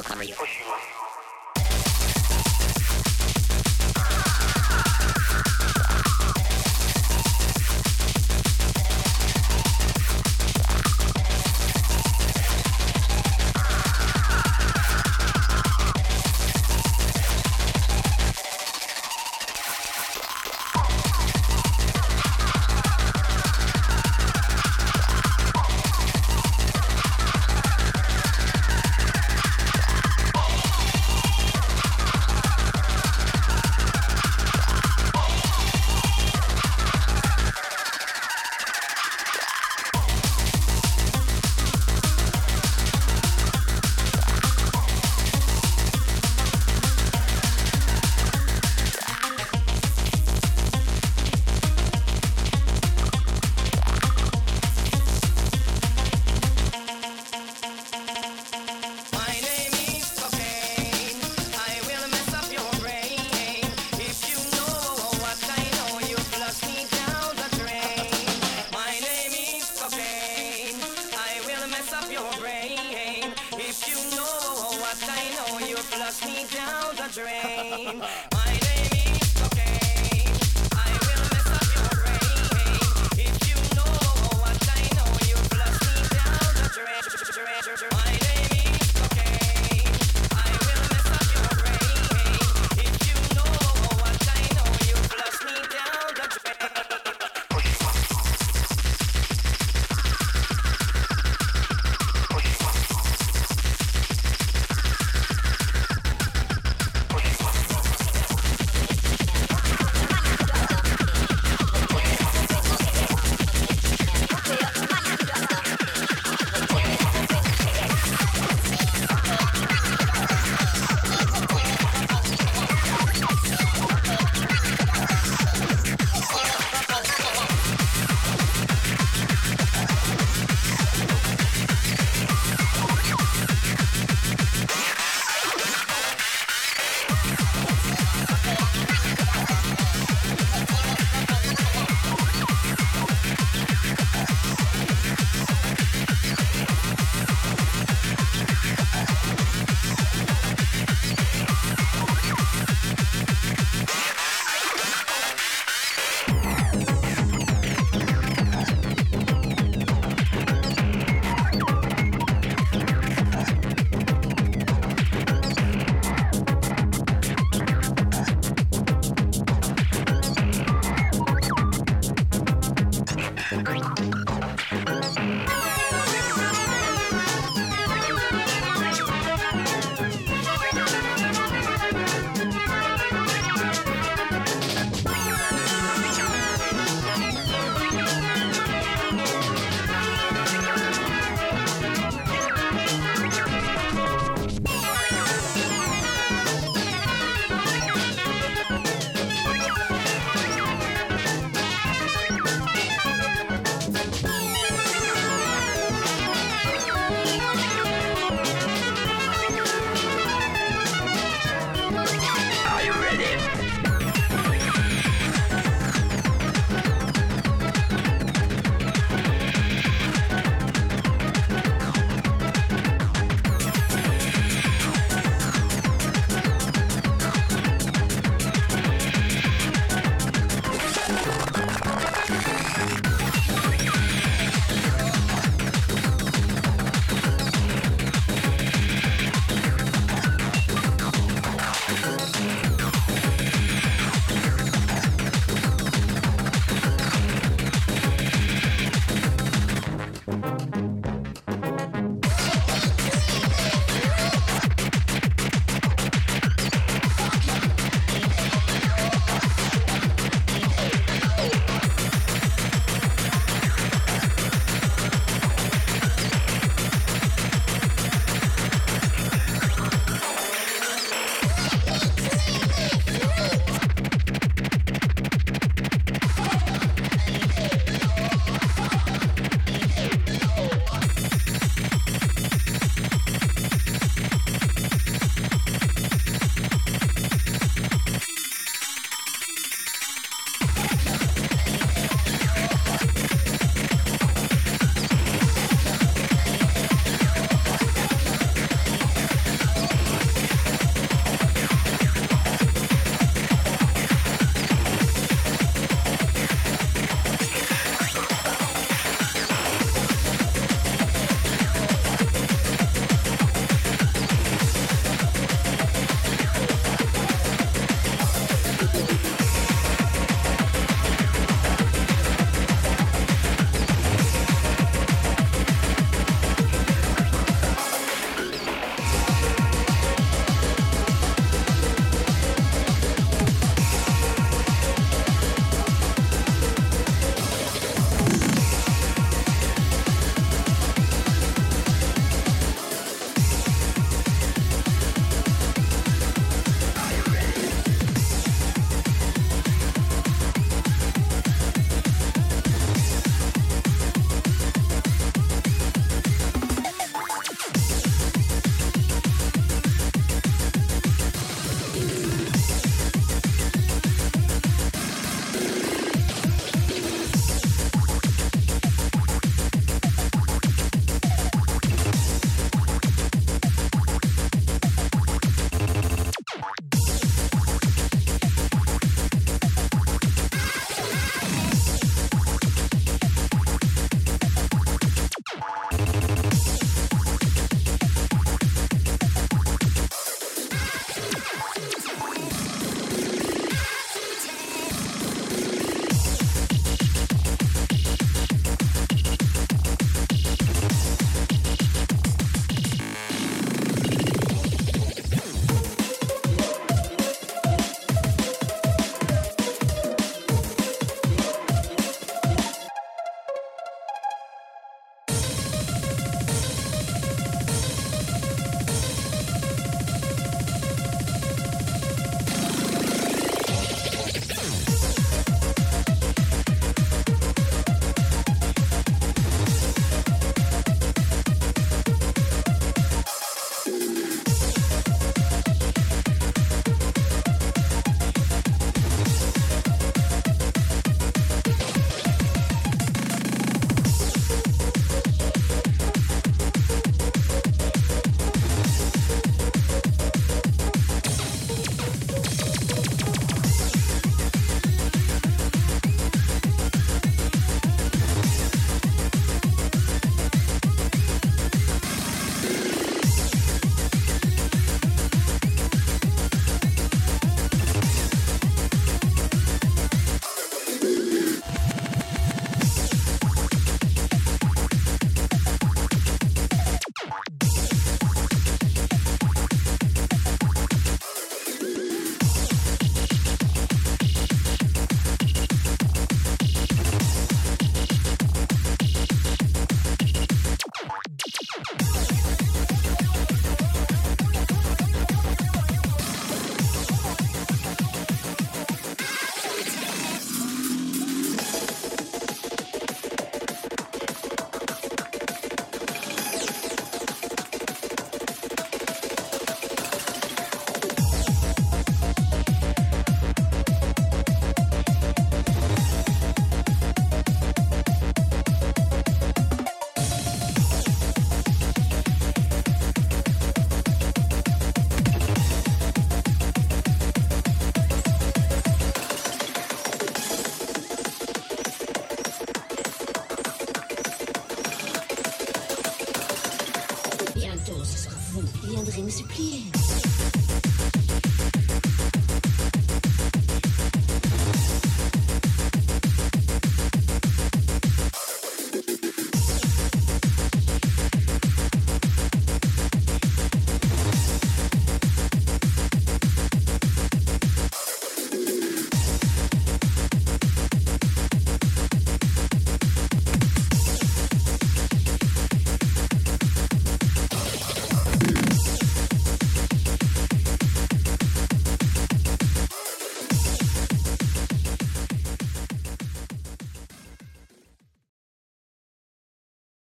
We'll come read.